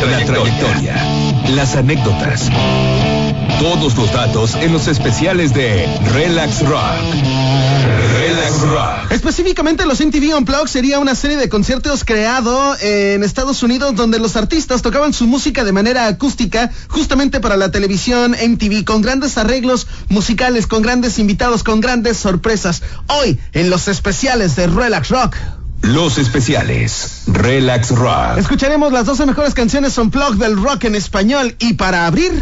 La trayectoria. Las anécdotas. Todos los datos en los especiales de Relax Rock. Relax Rock. Específicamente los MTV Unplugged sería una serie de conciertos creado en Estados Unidos donde los artistas tocaban su música de manera acústica justamente para la televisión MTV con grandes arreglos musicales, con grandes invitados, con grandes sorpresas. Hoy en los especiales de Relax Rock. Los especiales. Relax Rock. Escucharemos las 12 mejores canciones Unplugged del rock en español y para abrir...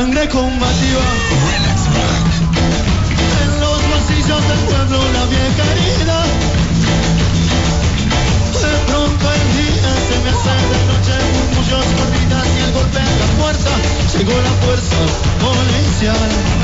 sangre combativa. En los pasillos del pueblo la vieja herida. De pronto el día se me hace de noche, murmullos, corridas y el golpe en la puerta. Llegó la fuerza policial.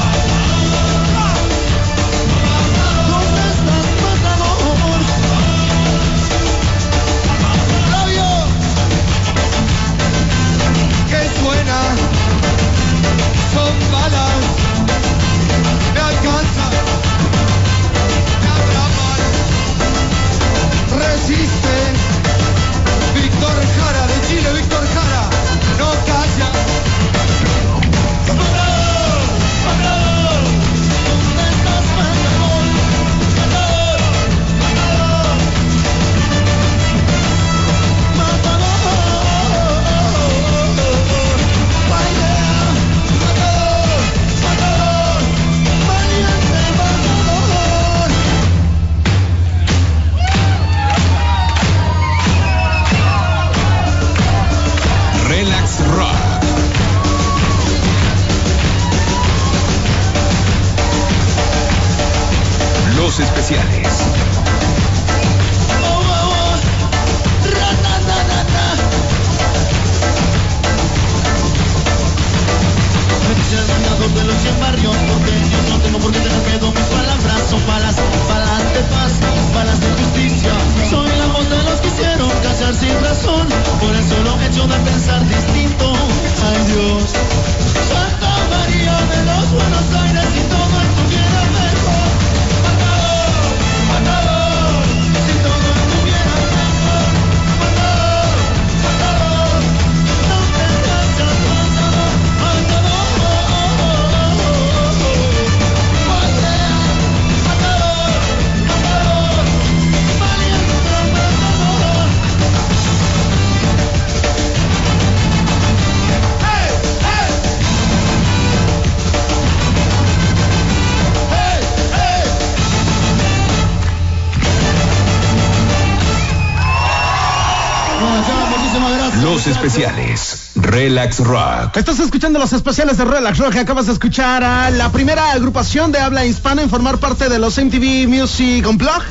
Especiales. Relax Rock. Estás escuchando los especiales de Relax Rock. Acabas de escuchar a la primera agrupación de habla hispana en formar parte de los MTV Music Unplugged.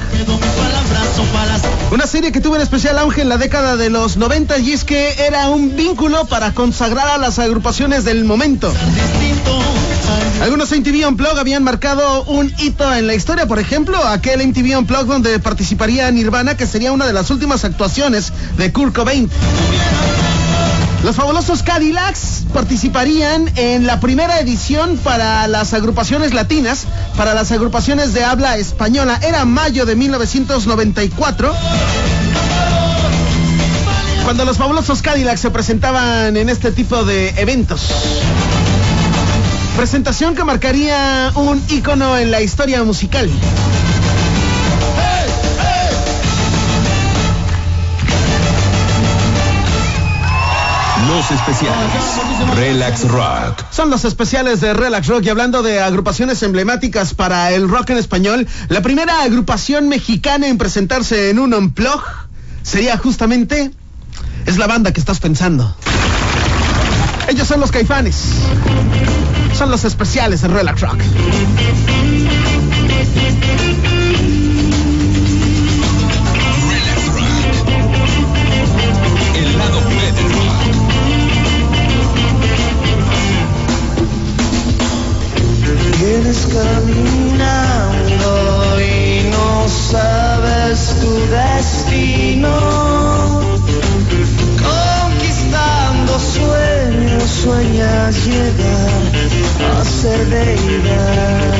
Una serie que tuvo en especial auge en la década de los 90 y es que era un vínculo para consagrar a las agrupaciones del momento. Algunos MTV Unplugged habían marcado un hito en la historia, por ejemplo, aquel MTV Unplugged donde participaría Nirvana, que sería una de las últimas actuaciones de Kurt Cobain. Los fabulosos Cadillacs participarían en la primera edición para las agrupaciones latinas, para las agrupaciones de habla española. Era mayo de 1994. Cuando los fabulosos Cadillacs se presentaban en este tipo de eventos. Presentación que marcaría un ícono en la historia musical. Especiales. Relax Rock. Son los especiales de Relax Rock y hablando de agrupaciones emblemáticas para el rock en español, la primera agrupación mexicana en presentarse en un unplug sería justamente es la banda que estás pensando. Ellos son los Caifanes. Son los especiales de Relax Rock. Vienes caminando y no sabes tu destino. Conquistando sueños, sueñas llegar a ser deidad.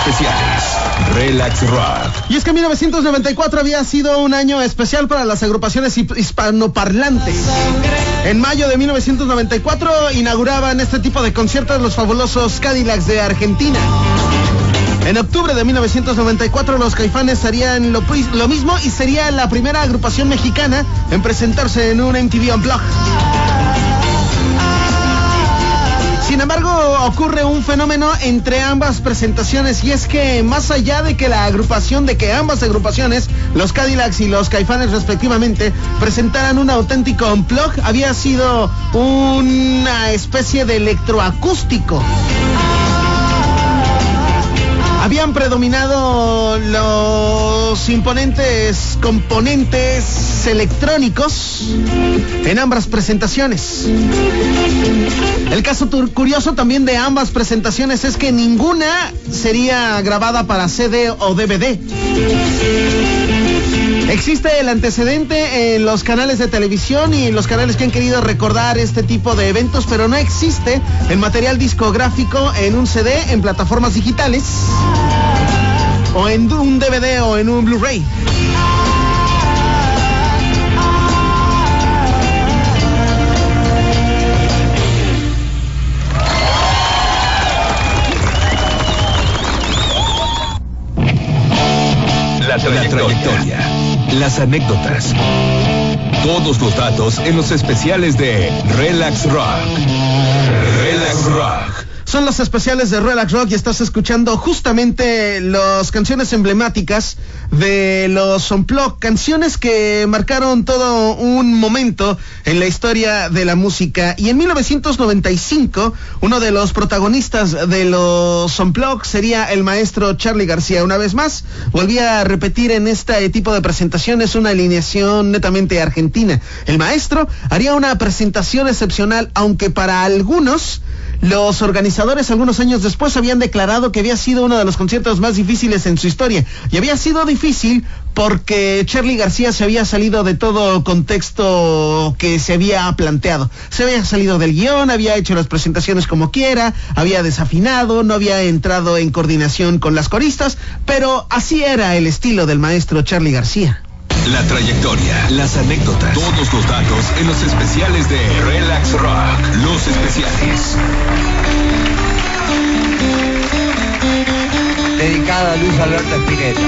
Especiales. Relax Rock. Y es que 1994 había sido un año especial para las agrupaciones hispanoparlantes. En mayo de 1994 inauguraban este tipo de conciertos los fabulosos Cadillacs de Argentina. En octubre de 1994 los Caifanes harían lo, lo mismo y sería la primera agrupación mexicana en presentarse en un MTV Unplugged. Sin embargo, ocurre un fenómeno entre ambas presentaciones y es que más allá de que la agrupación, de que ambas agrupaciones, los Cadillacs y los Caifanes respectivamente, presentaran un auténtico unplug, había sido una especie de electroacústico. Habían predominado los imponentes componentes electrónicos en ambas presentaciones. El caso curioso también de ambas presentaciones es que ninguna sería grabada para CD o DVD. Existe el antecedente en los canales de televisión y en los canales que han querido recordar este tipo de eventos, pero no existe el material discográfico en un CD, en plataformas digitales, o en un DVD o en un Blu-ray. La trayectoria. Las anécdotas. Todos los datos en los especiales de Relax Rock. Relax Rock. Son los especiales de Relax Rock y estás escuchando justamente las canciones emblemáticas de los Unplugged, canciones que marcaron todo un momento en la historia de la música. Y en 1995, uno de los protagonistas de los Unplugged sería el maestro Charlie García. Una vez más, volvía a repetir en este tipo de presentaciones una alineación netamente argentina. El maestro haría una presentación excepcional, aunque para algunos los organizadores algunos años después habían declarado que había sido uno de los conciertos más difíciles en su historia. Y había sido difícil porque Charlie García se había salido de todo contexto que se había planteado. Se había salido del guion, había hecho las presentaciones como quiera, había desafinado, no había entrado en coordinación con las coristas, pero así era el estilo del maestro Charlie García. La trayectoria, las anécdotas, todos los datos en los especiales de Relax Rock. Los especiales. dedicada a Luis Alberto Spinetta.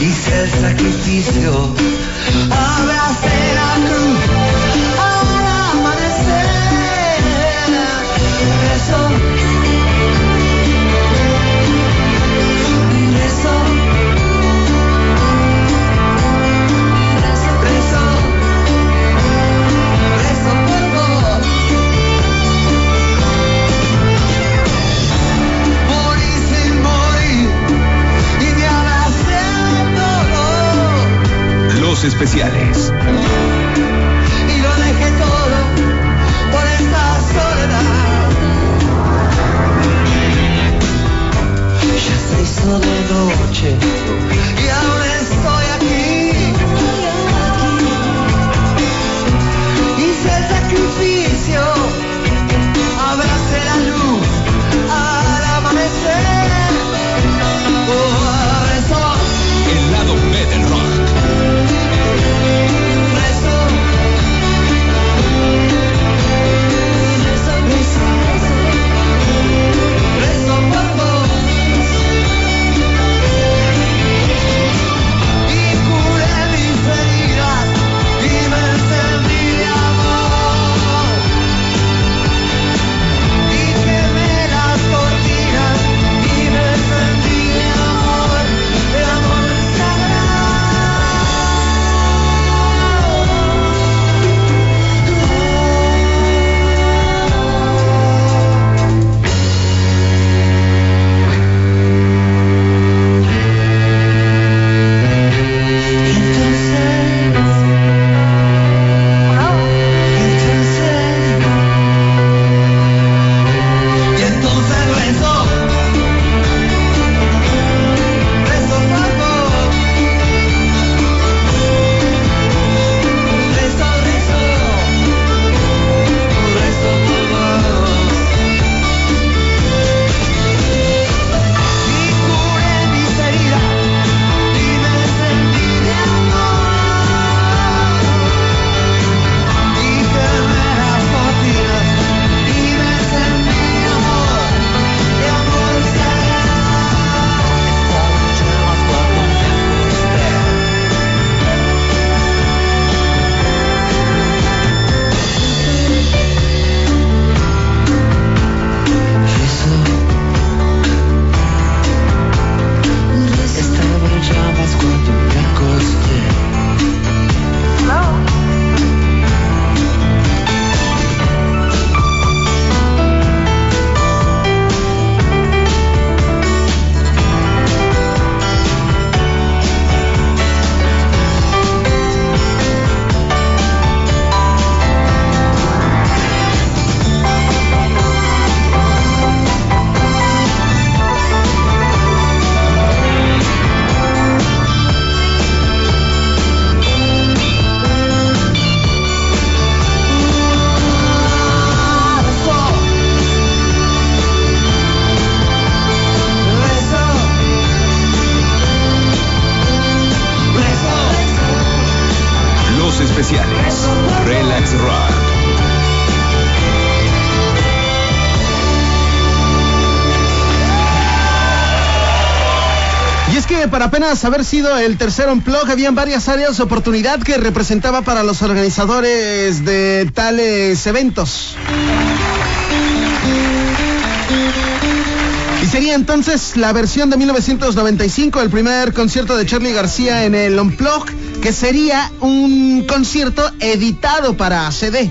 Hice el sacrificio especiales. y lo dejé todo por esta soledad. Ya se hizo de noche apenas haber sido el tercer unplug, habían varias áreas de oportunidad que representaba para los organizadores de tales eventos. Y sería entonces la versión de 1995, el primer concierto de Charlie García en el Unplug, que sería un concierto editado para CD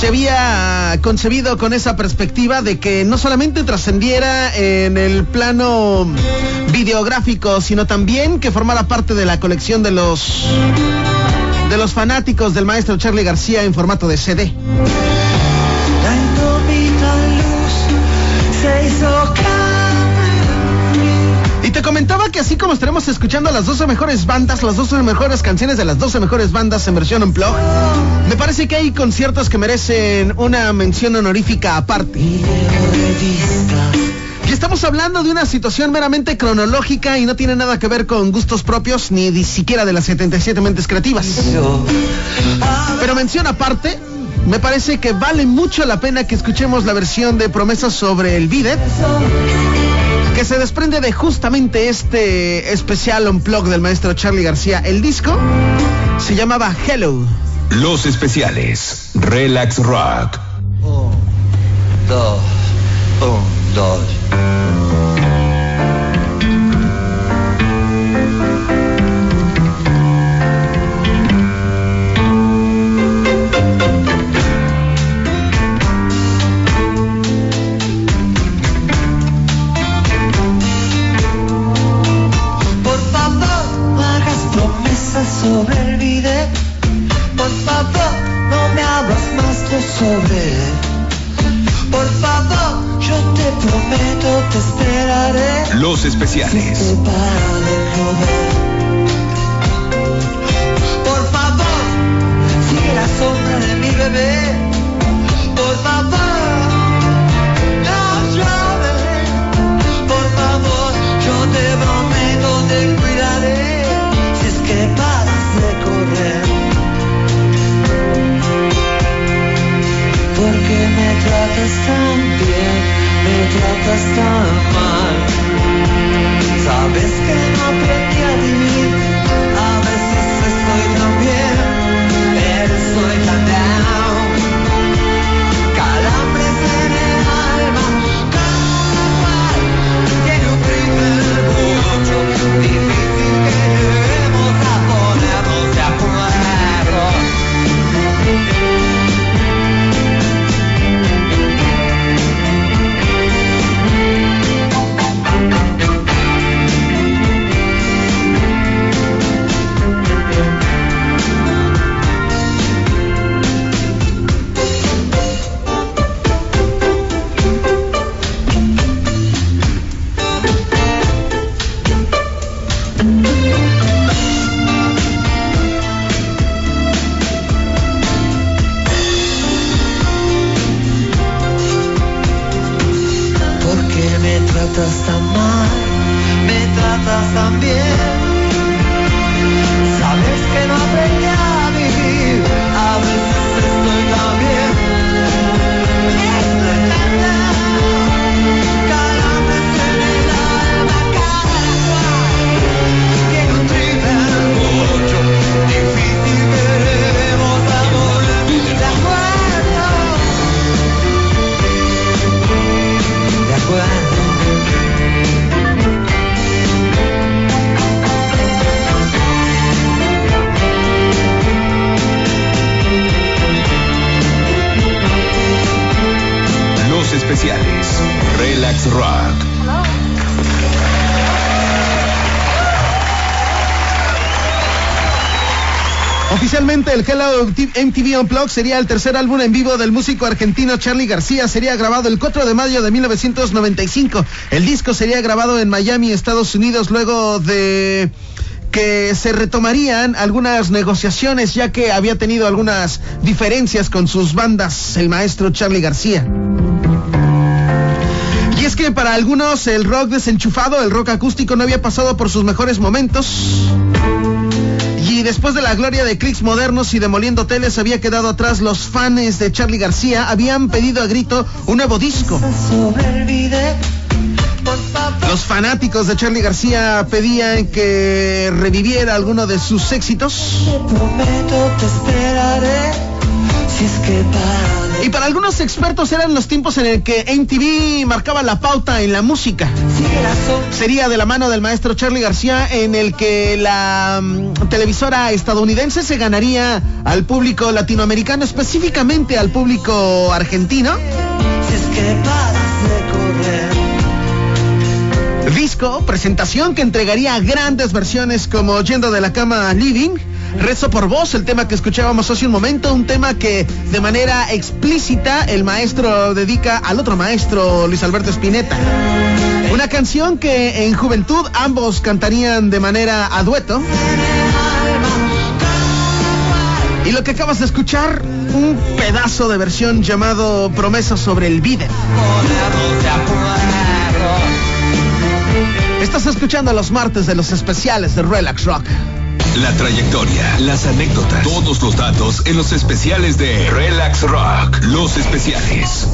se había concebido con esa perspectiva de que no solamente trascendiera en el plano videográfico, sino también que formara parte de la colección de los de los fanáticos del maestro Charlie García en formato de CD. Te comentaba que así como estaremos escuchando las 12 mejores bandas, las 12 mejores canciones de las 12 mejores bandas en versión unplug, me parece que hay conciertos que merecen una mención honorífica aparte. Y estamos hablando de una situación meramente cronológica y no tiene nada que ver con gustos propios ni ni siquiera de las 77 mentes creativas. Pero mención aparte, me parece que vale mucho la pena que escuchemos la versión de Promesas sobre el Bidet, que se desprende de justamente este especial unplug del maestro Charlie García. El disco se llamaba Hello. Los especiales. Relax Rock. Un, dos, un, dos. Sobre el. Por favor, no me hablas más tú sobre él. Por favor, yo te prometo, te esperaré. Los especiales. Te tratas tan bien, me tratas tan mal. Sabes que no aprendí a Oficialmente el Hello MTV Unplugged sería el tercer álbum en vivo del músico argentino Charlie García. Sería grabado el 4 de mayo de 1995. El disco sería grabado en Miami, Estados Unidos, luego de que se retomarían algunas negociaciones ya que había tenido algunas diferencias con sus bandas el maestro Charlie García. Y es que para algunos el rock desenchufado, el rock acústico no había pasado por sus mejores momentos. Y después de la gloria de clics modernos y demoliendo hoteles, había quedado atrás los fans de Charlie García. Habían pedido a grito un nuevo disco. Los fanáticos de Charlie García pedían que reviviera alguno de sus éxitos. Y para algunos expertos eran los tiempos en el que MTV marcaba la pauta en la música. Sería de la mano del maestro Charlie García en el que la mm, televisora estadounidense se ganaría al público latinoamericano, específicamente al público argentino. Disco, presentación que entregaría grandes versiones como Yendo de la Cama Living, Rezo por vos, el tema que escuchábamos hace un momento, un tema que de manera explícita el maestro dedica al otro maestro, Luis Alberto Spinetta. Una canción que en juventud ambos cantarían de manera a dueto. Y lo que acabas de escuchar, un pedazo de versión llamado Promesa sobre el Vide. Estás escuchando los martes de los especiales de Relax Rock. La trayectoria, las anécdotas, todos los datos en los especiales de Relax Rock. Los especiales.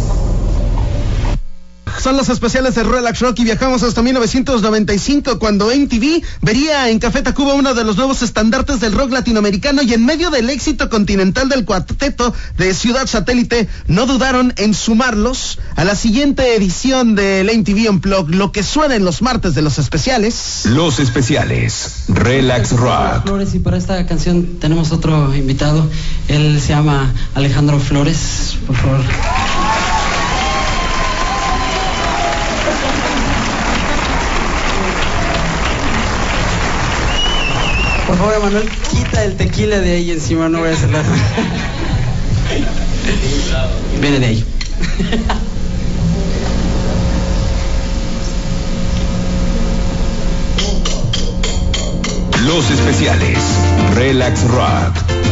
Son los especiales de Relax Rock y viajamos hasta 1995 cuando MTV vería en Café Tacuba uno de los nuevos estandartes del rock latinoamericano y en medio del éxito continental del cuarteto de Ciudad Satélite no dudaron en sumarlos a la siguiente edición del MTV Unplugged, lo que suena en los martes de los especiales. Los especiales, Relax Rock. Flores y para esta canción tenemos otro invitado, él se llama Alejandro Flores, por favor. Por favor, Manuel, quita el tequila de ahí encima, no voy a hacer nada. Viene de ahí. Los especiales, Relax Rock.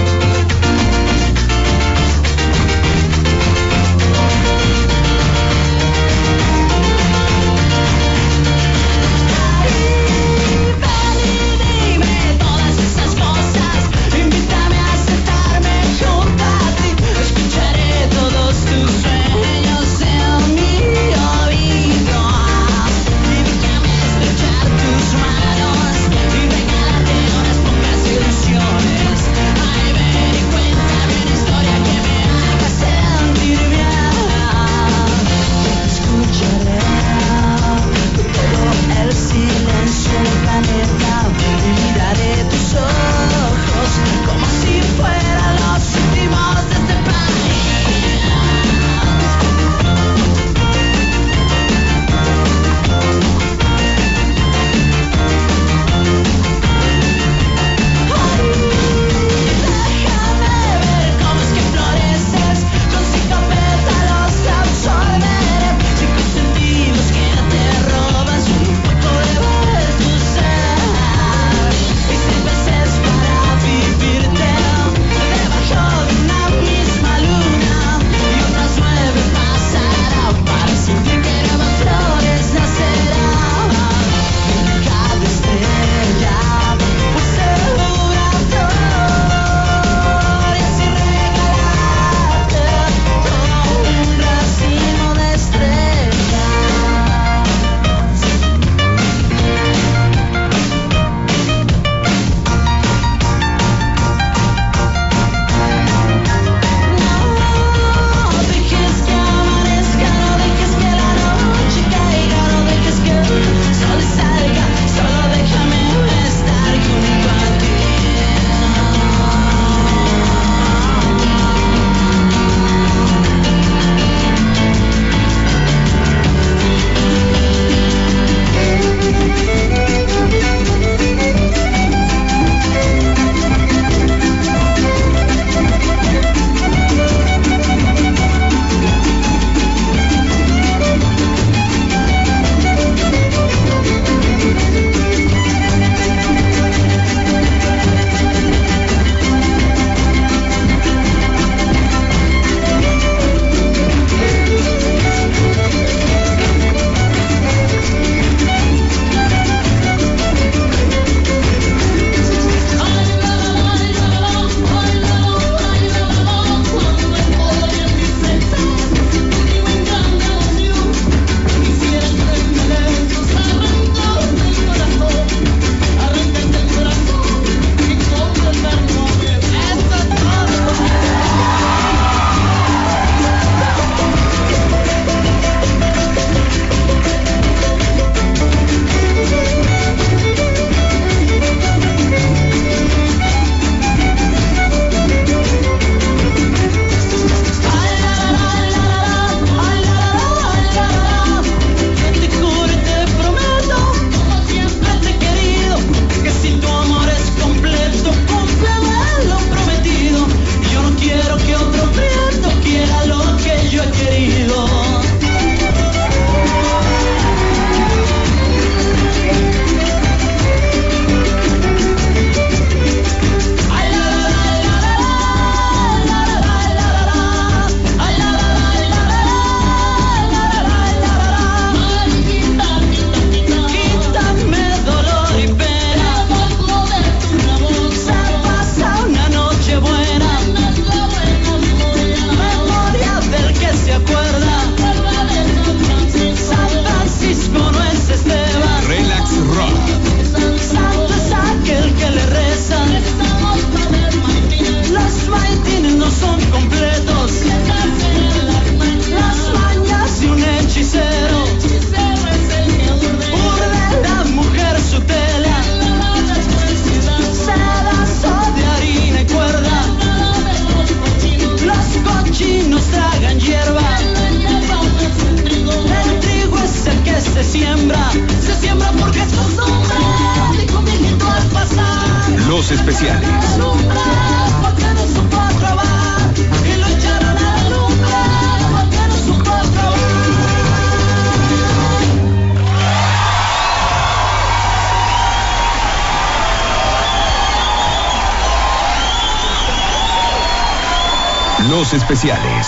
Especiales.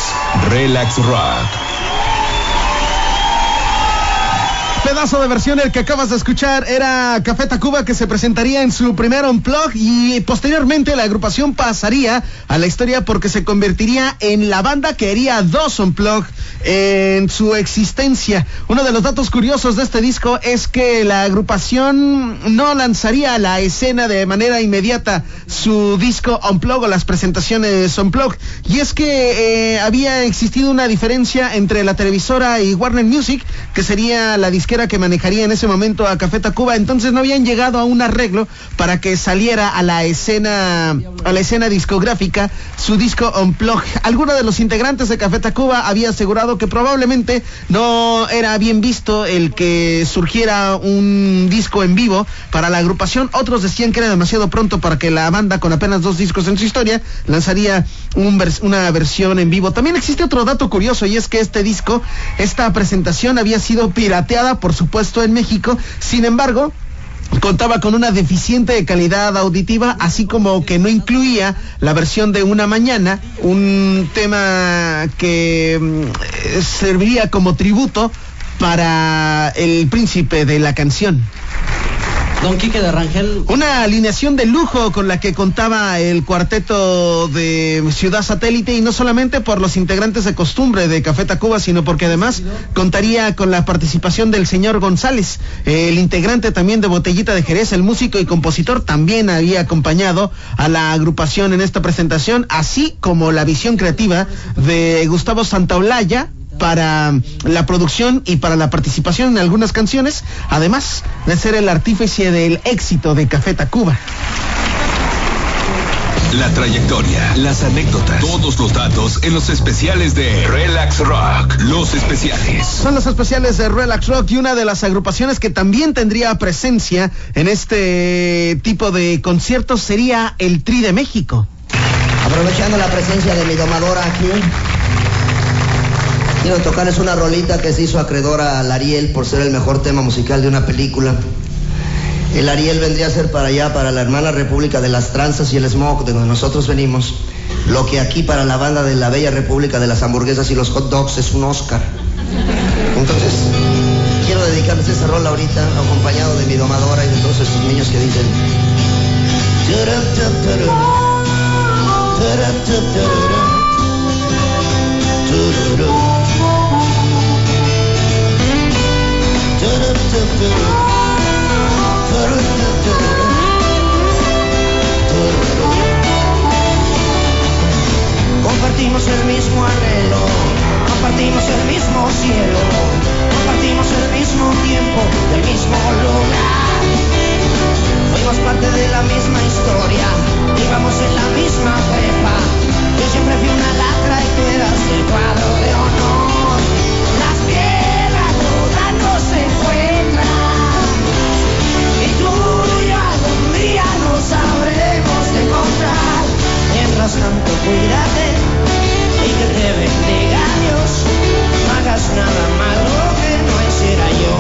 Relax Rock. Pedazo de versión el que acabas de escuchar era Café Tacuba que se presentaría en su primer unplug y posteriormente la agrupación pasaría a la historia porque se convertiría en la banda que haría dos unplug en su existencia. Uno de los datos curiosos de este disco es que la agrupación no lanzaría a la escena de manera inmediata su disco unplug o las presentaciones unplug y es que eh, había existido una diferencia entre la televisora y Warner Music que sería la disquera que manejaría en ese momento a Café Tacuba, entonces no habían llegado a un arreglo para que saliera a la escena a la escena discográfica su disco Unplug. Alguno de los integrantes de Café Tacuba había asegurado que probablemente no era bien visto el que surgiera un disco en vivo para la agrupación. Otros decían que era demasiado pronto para que la banda con apenas dos discos en su historia lanzaría un vers- una versión en vivo. También existe otro dato curioso y es que este disco, esta presentación había sido pirateada, por supuesto, en México. Sin embargo, contaba con una deficiente calidad auditiva, así como que no incluía la versión de Una Mañana, un tema que mm, serviría como tributo para el príncipe de la canción. Don Quique de Rangel, Una alineación de lujo con la que contaba el cuarteto de Ciudad Satélite y no solamente por los integrantes de costumbre de Café Tacuba, sino porque además contaría con la participación del señor González, el integrante también de Botellita de Jerez, el músico y compositor también había acompañado a la agrupación en esta presentación, así como la visión creativa de Gustavo Santaolalla, para la producción y para la participación en algunas canciones, además de ser el artífice del éxito de Café Tacuba. La trayectoria, las anécdotas, todos los datos en los especiales de Relax Rock. Los especiales. Son los especiales de Relax Rock y una de las agrupaciones que también tendría presencia en este tipo de conciertos sería el Tri de México. Aprovechando la presencia de mi domadora aquí, quiero tocarles una rolita que se hizo acreedora al Ariel por ser el mejor tema musical de una película. El Ariel vendría a ser para allá, para la hermana República de las Tranzas y el Smog, de donde nosotros venimos, lo que aquí para la banda de la Bella República de las Hamburguesas y los Hot Dogs es un Oscar. Entonces, quiero dedicarles esta rola ahorita, acompañado de mi domadora y de todos estos niños que dicen... Compartimos el mismo anhelo, compartimos el mismo cielo, compartimos el mismo tiempo el mismo lugar. Fuimos parte de la misma historia, íbamos en la misma prepa. Yo siempre fui una lacra y tú eras el cuadro de honor. sabremos encontrar. Mientras tanto, cuídate y que te bendiga Dios. No hagas nada malo que no hiciera yo.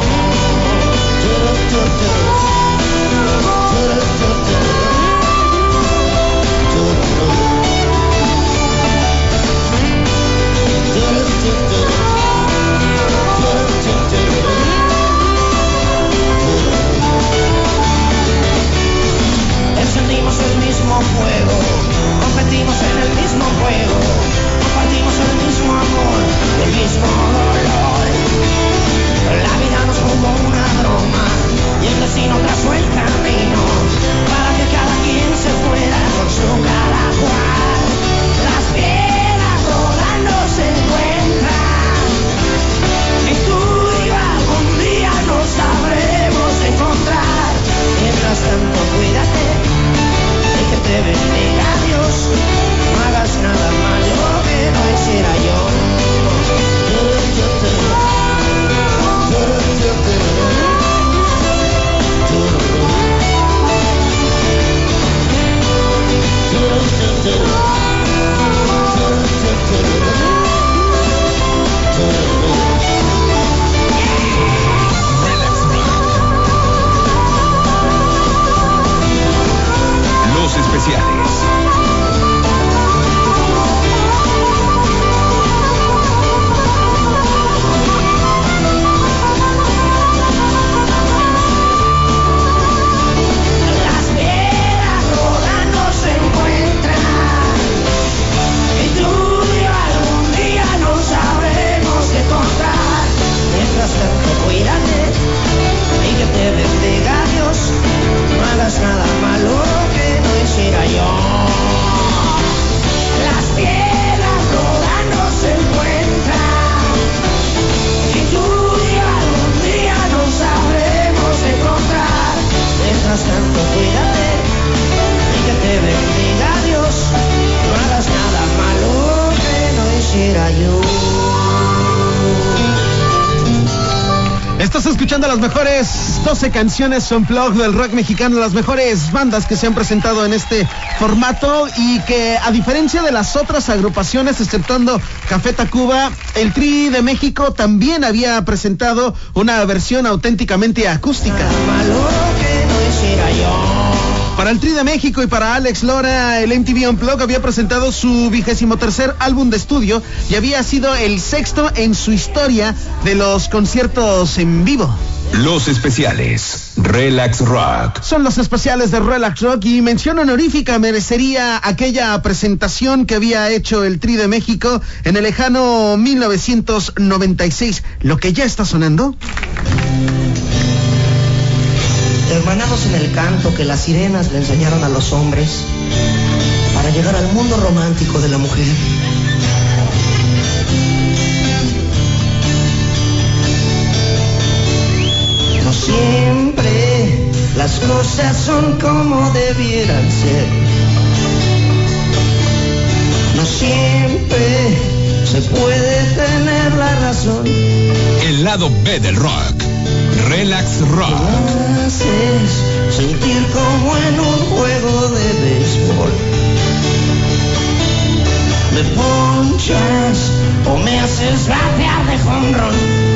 Canciones blog del rock mexicano, las mejores bandas que se han presentado en este formato y que a diferencia de las otras agrupaciones, exceptuando Café Tacuba, el Tri de México también había presentado una versión auténticamente acústica. Para el Tri de México y para Alex Lora, el MTV Unplugged había presentado su vigésimo tercer álbum de estudio y había sido el sexto en su historia de los conciertos en vivo. Los especiales. Relax Rock. Son los especiales de Relax Rock y mención honorífica merecería aquella presentación que había hecho el Tri de México en el lejano 1996. Lo que ya está sonando. Hermanados en el canto que las sirenas le enseñaron a los hombres para llegar al mundo romántico de la mujer. Siempre las cosas son como debieran ser. No siempre se puede tener la razón. El lado B del rock. Relax Rock. Me haces sentir como en un juego de béisbol. Me ponchas o me haces batear de jonrón. Tú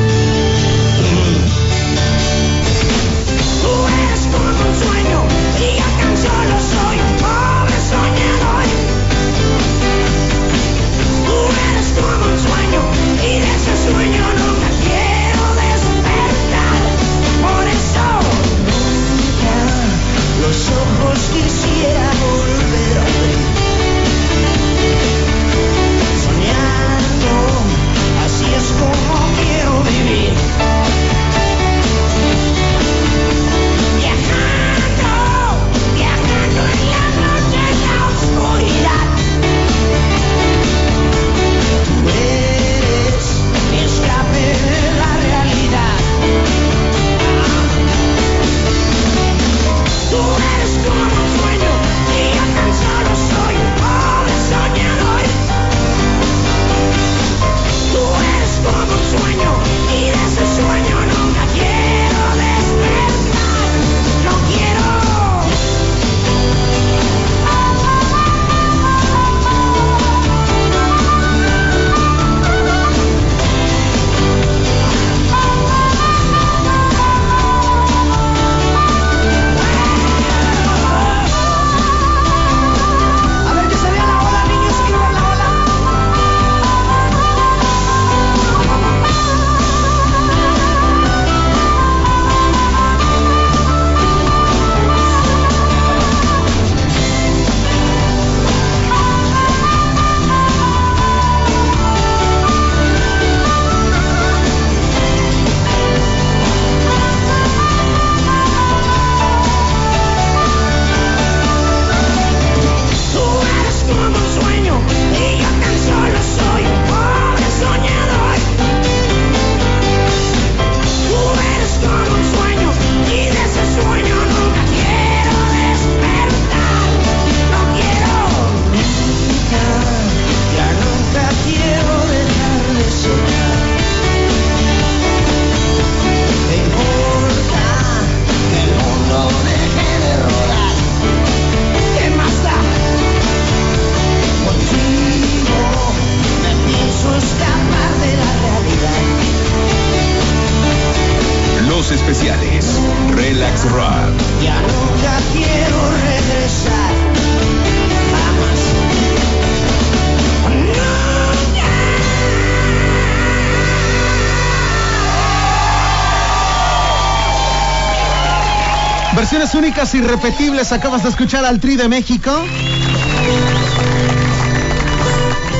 Versiones únicas y repetibles. Acabas de escuchar al Tri de México.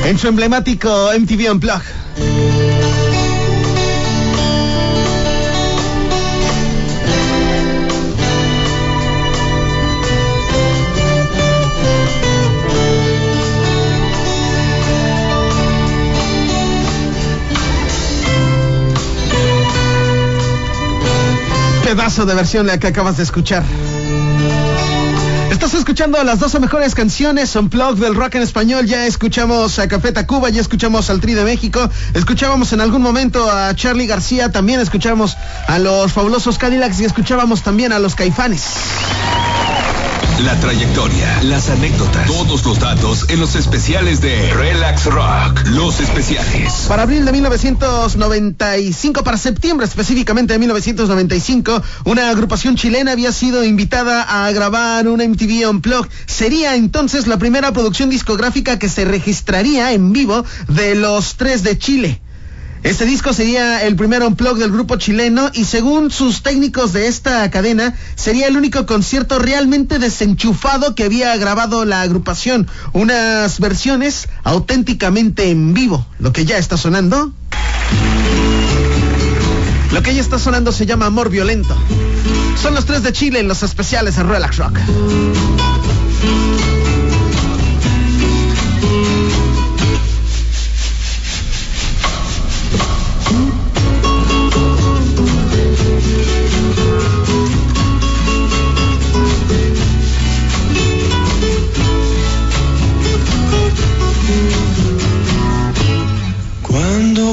En su emblemático MTV Unplugged. Pedazo de versión la que acabas de escuchar. Estás escuchando las 12 mejores canciones Unplugged del rock en español. Ya escuchamos a Café Tacuba, ya escuchamos al Tri de México, escuchábamos en algún momento a Charlie García, también escuchamos a los fabulosos Cadillacs y escuchábamos también a los Caifanes. La trayectoria, las anécdotas, todos los datos en los especiales de Relax Rock. Los especiales. Para abril de 1995, para septiembre específicamente de 1995, una agrupación chilena había sido invitada a grabar una MTV Unplugged. Sería entonces la primera producción discográfica que se registraría en vivo de los tres de Chile. Este disco sería el primer unplug del grupo chileno y según sus técnicos de esta cadena, sería el único concierto realmente desenchufado que había grabado la agrupación. Unas versiones auténticamente en vivo. Lo que ya está sonando. Lo que ya está sonando se llama Amor Violento. Son los tres de Chile en los especiales de Relax Rock.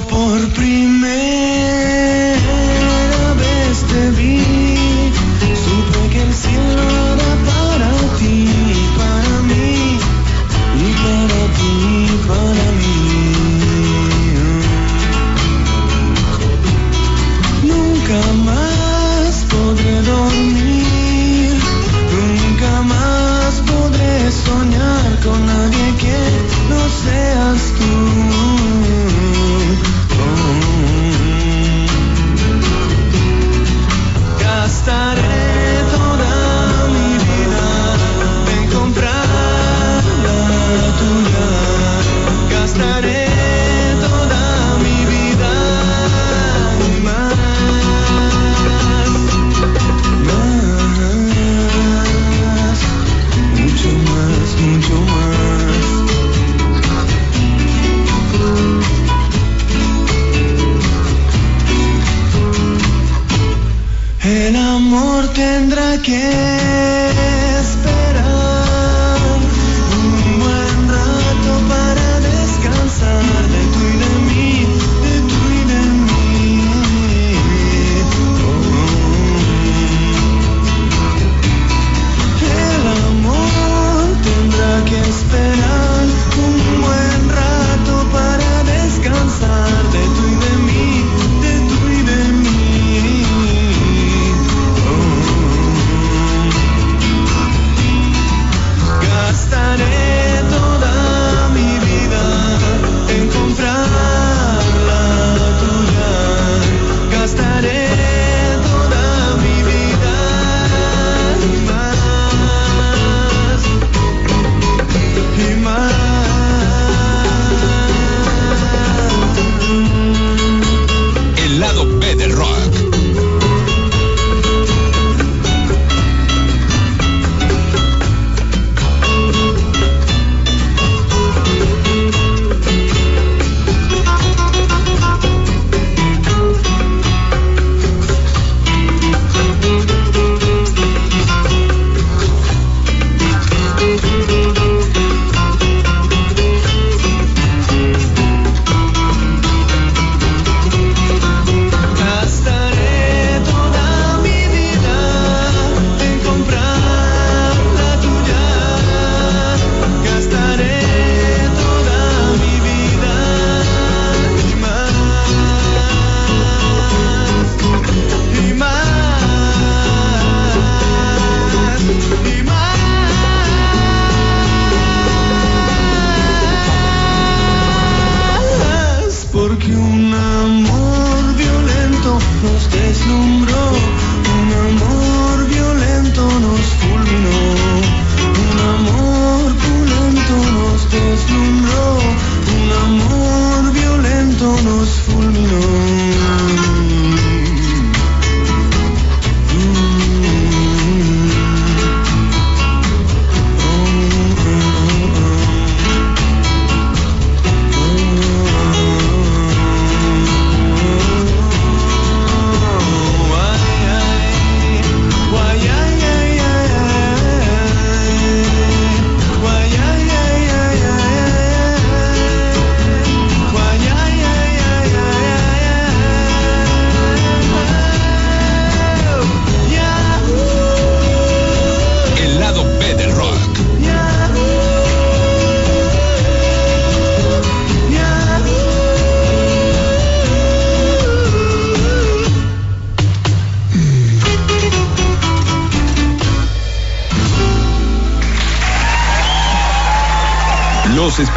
Por primera El amor tendrá que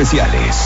especiales.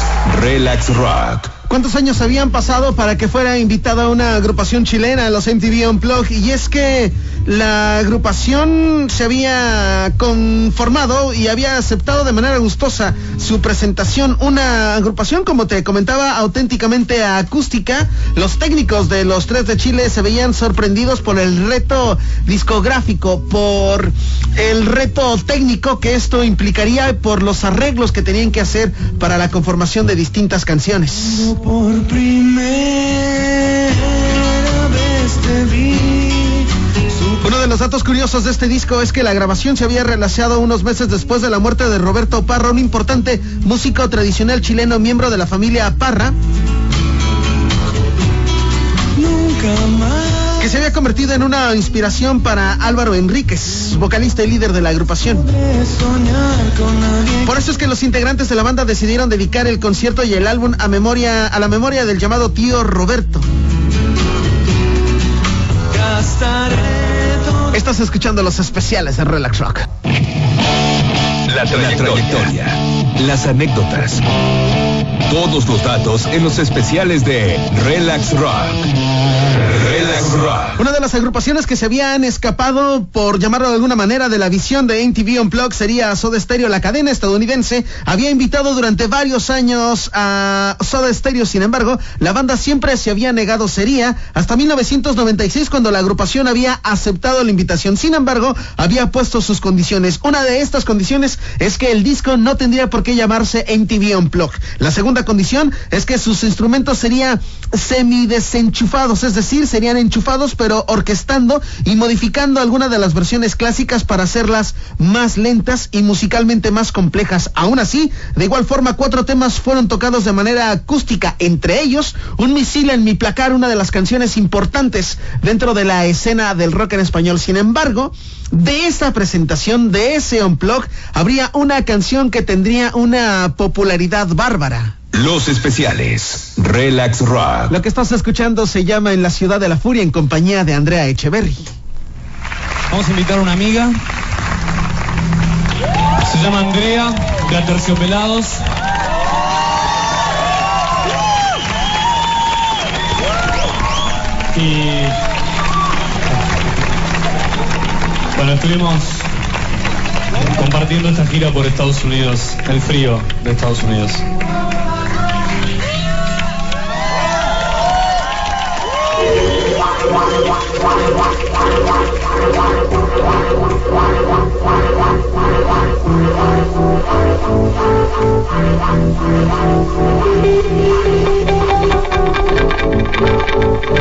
Relax Rock. ¿Cuántos años habían pasado para que fuera invitada una agrupación chilena a los MTV Unplugged? Y es que la agrupación se había conformado y había aceptado de manera gustosa su presentación. Una agrupación, como te comentaba, auténticamente acústica. Los técnicos de los tres de Chile se veían sorprendidos por el reto discográfico, por el reto técnico que esto implicaría por los arreglos que tenían que hacer para la conformación de distintas canciones. Por primera vez te vi. Uno de los datos curiosos de este disco es que la grabación se había realizado unos meses después de la muerte de Roberto Parra, un importante músico tradicional chileno, miembro de la familia Parra, Nunca más que se había convertido en una inspiración para Álvaro Enríquez, vocalista y líder de la agrupación. Por eso es que los integrantes de la banda decidieron dedicar el concierto y el álbum a memoria a la memoria del llamado tío Roberto. Estás escuchando los especiales de Relax Rock. La trayectoria. Las anécdotas. Todos los datos en los especiales de Relax Rock. Una de las agrupaciones que se habían escapado, por llamarlo de alguna manera, de la visión de MTV Unplugged sería Soda Stereo. La cadena estadounidense había invitado durante varios años a Soda Stereo. Sin embargo, la banda siempre se había negado sería hasta 1996 cuando la agrupación había aceptado la invitación. Sin embargo, había puesto sus condiciones. Una de estas condiciones es que el disco no tendría por qué llamarse MTV Unplugged. La segunda condición es que sus instrumentos serían semidesenchufados, es decir, serían enchufados pero orquestando y modificando algunas de las versiones clásicas para hacerlas más lentas y musicalmente más complejas. Aún así, de igual forma, cuatro temas fueron tocados de manera acústica, entre ellos Un misil en mi placar, una de las canciones importantes dentro de la escena del rock en español. Sin embargo, de esa presentación, de ese unplug, habría una canción que tendría una popularidad bárbara. Los especiales. Relax Rock. Lo que estás escuchando se llama En la ciudad de la furia en compañía de Andrea Echeverry. Vamos a invitar a una amiga. Se llama Andrea, de Aterciopelados. Y. Bueno, estuvimos compartiendo esta gira por Estados Unidos, el frío de Estados Unidos. Wow.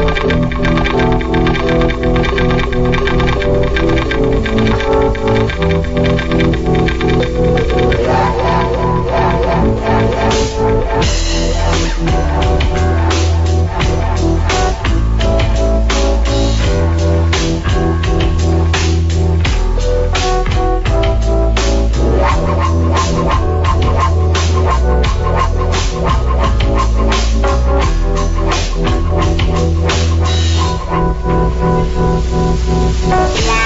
Me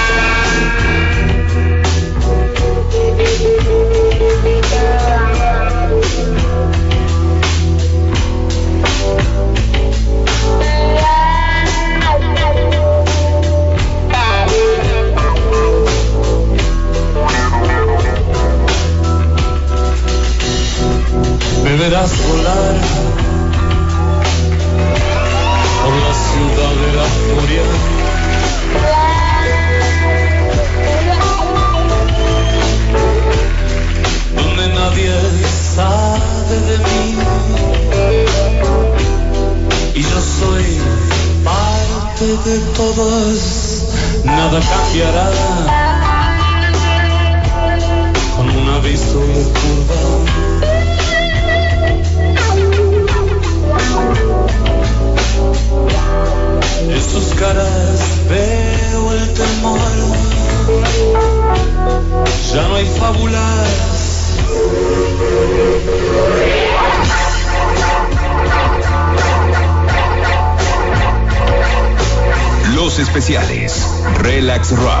Rock.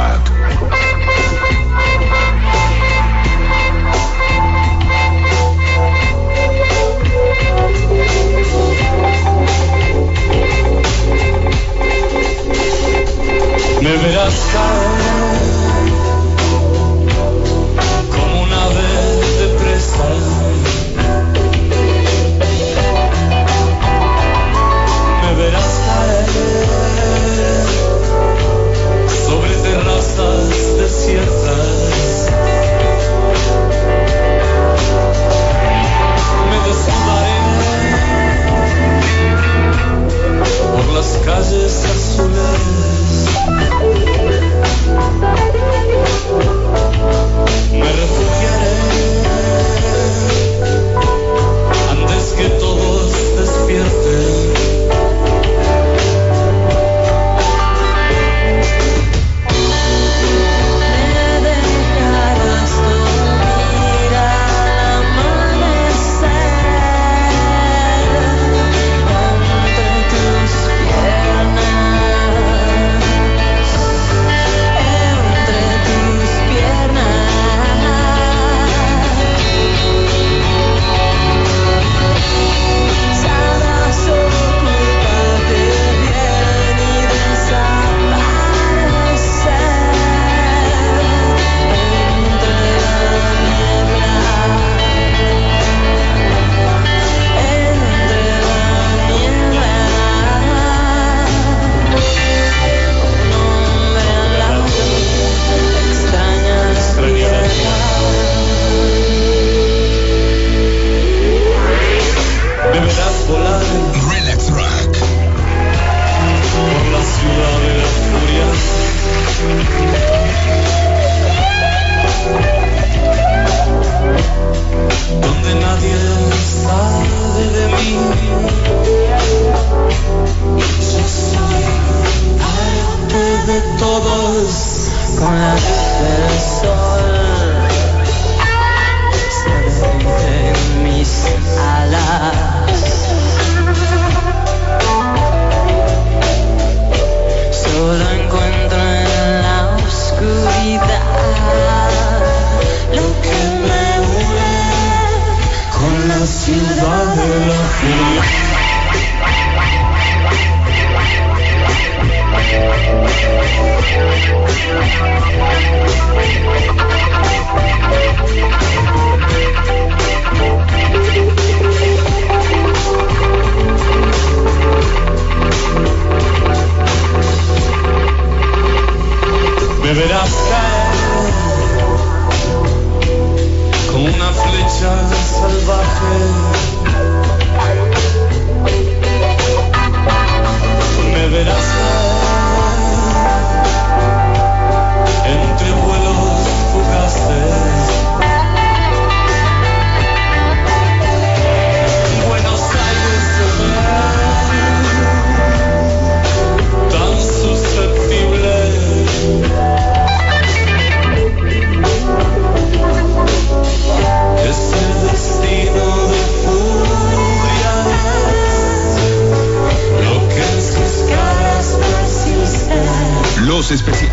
Persiste.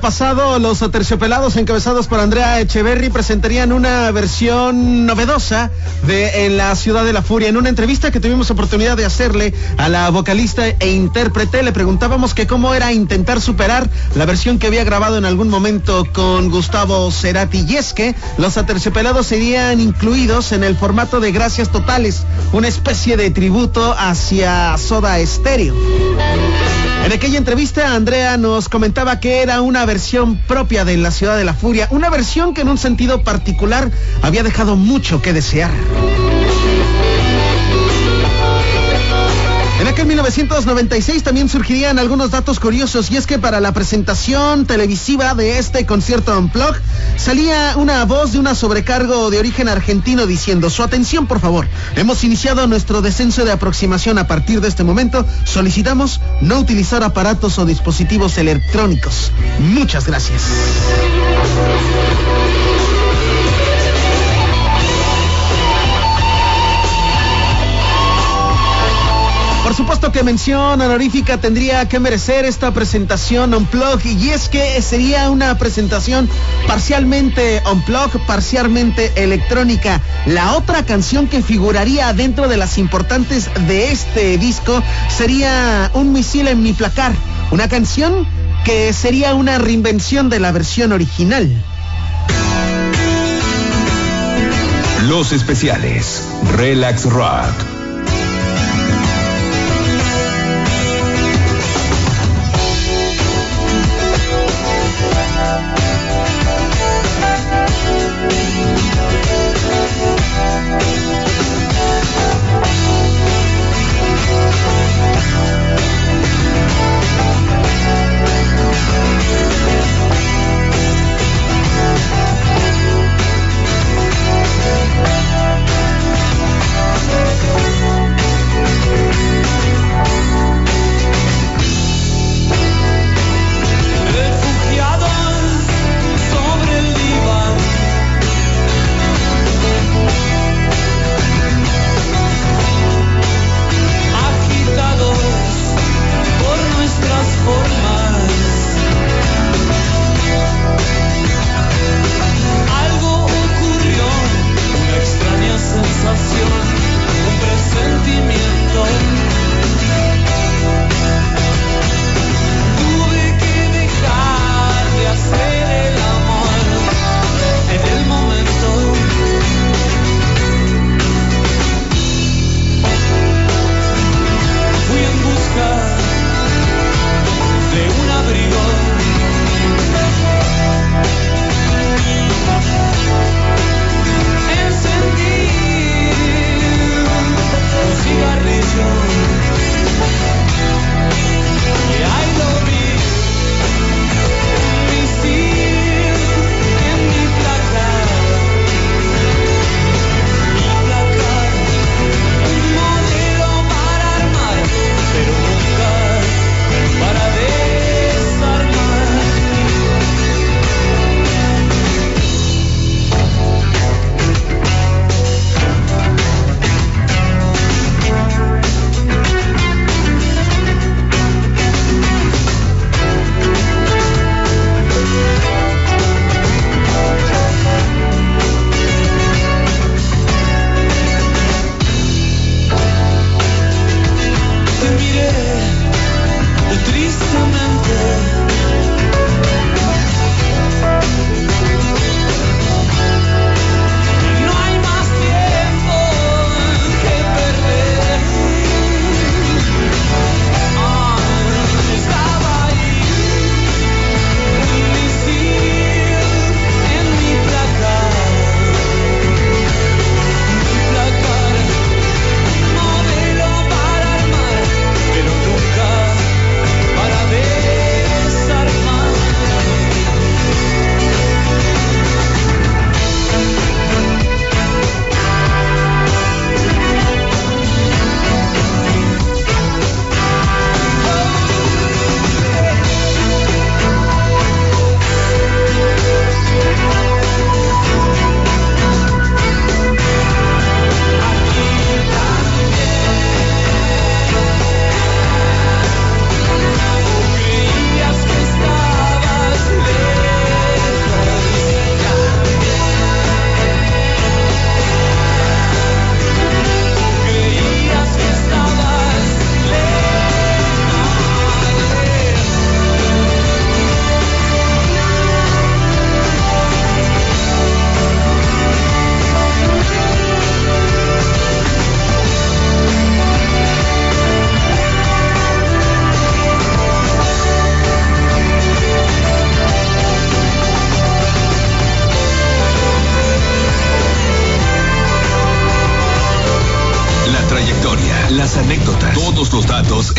Pasado los aterciopelados encabezados por Andrea Echeverry presentarían una versión novedosa de En la Ciudad de la Furia. En una entrevista que tuvimos oportunidad de hacerle a la vocalista e intérprete, le preguntábamos que cómo era intentar superar la versión que había grabado en algún momento con Gustavo Cerati. Y es que los aterciopelados serían incluidos en el formato de Gracias Totales, una especie de tributo hacia Soda Stereo. En aquella entrevista, Andrea nos comentaba que era una versión propia de La Ciudad de la Furia, una versión que en un sentido particular había dejado mucho que desear. En aquel 1996 también surgirían algunos datos curiosos y es que para la presentación televisiva de este concierto Unplug salía una voz de una sobrecargo de origen argentino diciendo su atención por favor, hemos iniciado nuestro descenso de aproximación a partir de este momento, solicitamos no utilizar aparatos o dispositivos electrónicos. Muchas gracias. Por supuesto que mención honorífica tendría que merecer esta presentación Unplug y es que sería una presentación parcialmente Unplug, parcialmente electrónica. La otra canción que figuraría dentro de las importantes de este disco sería Un misil en mi placar, una canción que sería una reinvención de la versión original. Los especiales. Relax Rock.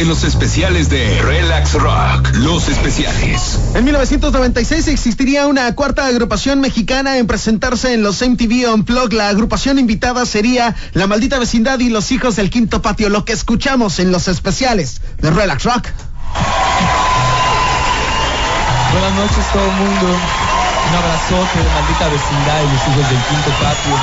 En los especiales de Relax Rock. Los especiales. En 1996 existiría una cuarta agrupación mexicana en presentarse en los MTV Unplugged. La agrupación invitada sería La Maldita Vecindad y Los Hijos del Quinto Patio, lo que escuchamos en los especiales de Relax Rock. Buenas noches todo el mundo. Un abrazote de maldita vecindad y los hijos del quinto patio.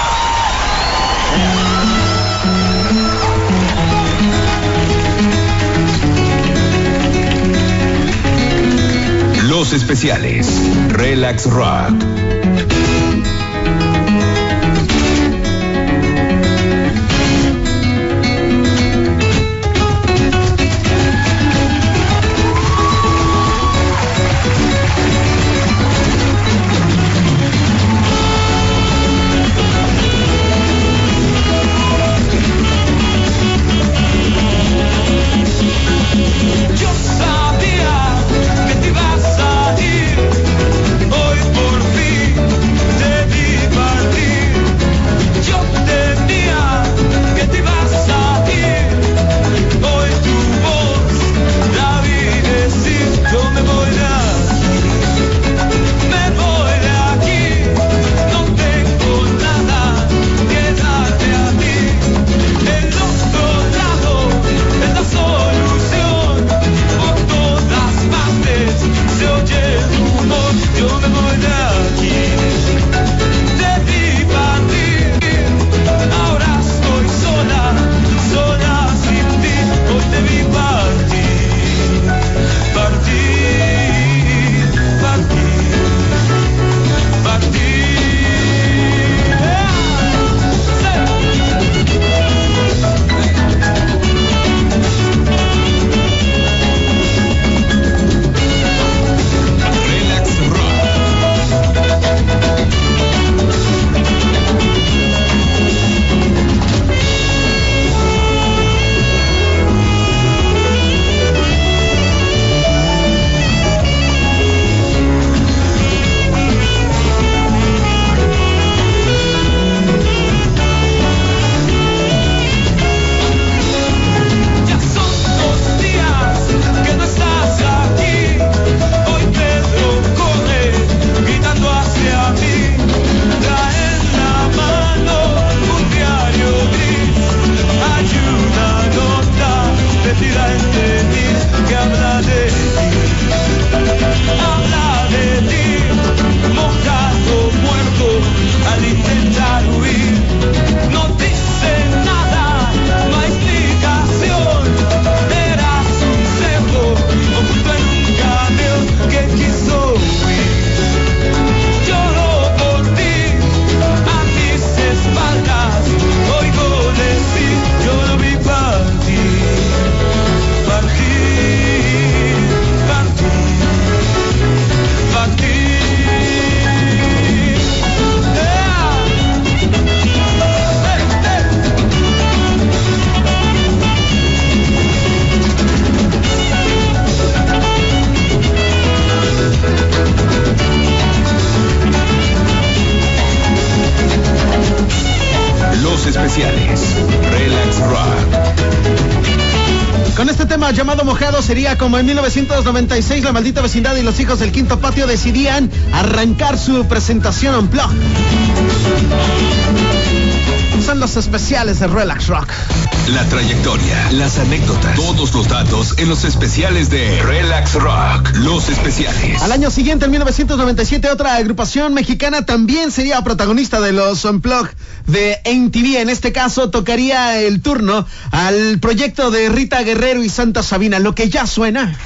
Los especiales. Relax Rock. Sería como en 1996 la maldita vecindad y los hijos del quinto patio decidían arrancar su presentación en blog. Son los especiales de Relax Rock. La trayectoria, las anécdotas, todos los datos en los especiales de Relax Rock. Los especiales. Al año siguiente, en 1997, otra agrupación mexicana también sería protagonista de los Unplugged de MTV. En este caso, tocaría el turno al proyecto de Rita Guerrero y Santa Sabina, lo que ya suena.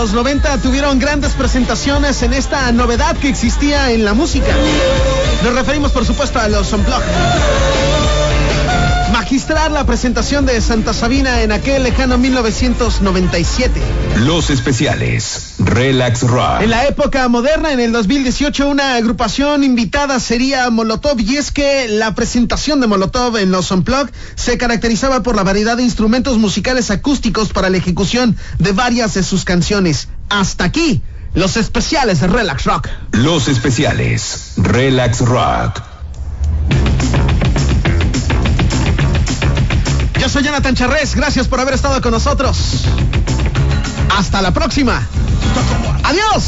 Los 90 tuvieron grandes presentaciones en esta novedad que existía en la música. Nos referimos por supuesto a los Unplugged. La presentación de Santa Sabina en aquel lejano 1997. Los especiales. Relax Rock. En la época moderna, en el 2018, una agrupación invitada sería Molotov y es que la presentación de Molotov en los Unplugged se caracterizaba por la variedad de instrumentos musicales acústicos para la ejecución de varias de sus canciones. Hasta aquí, los especiales de Relax Rock. Los especiales. Relax Rock. Yo soy Jonathan Charres, gracias por haber estado con nosotros. Hasta la próxima. Adiós.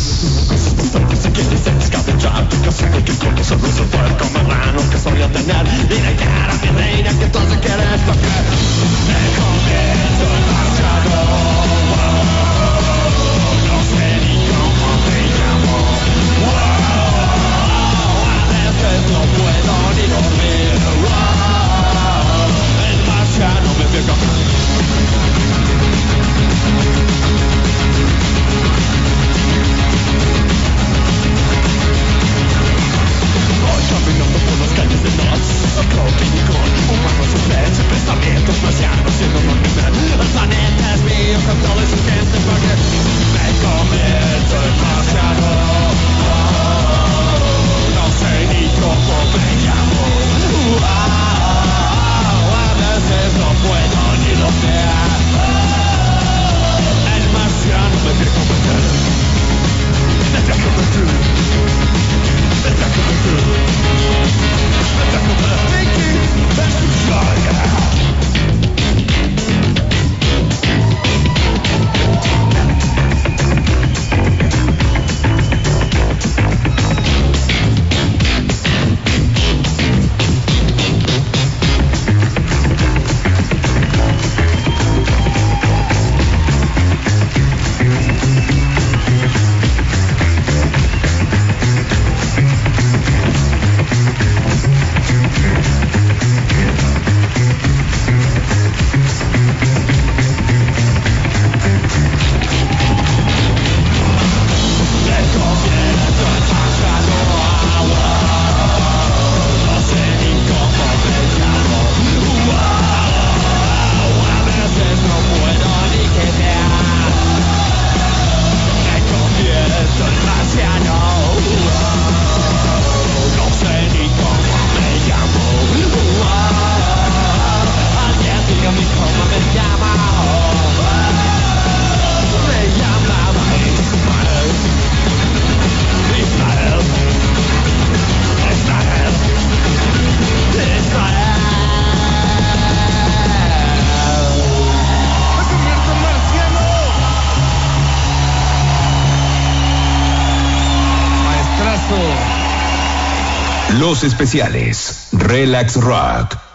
Especiales. Relax Rock.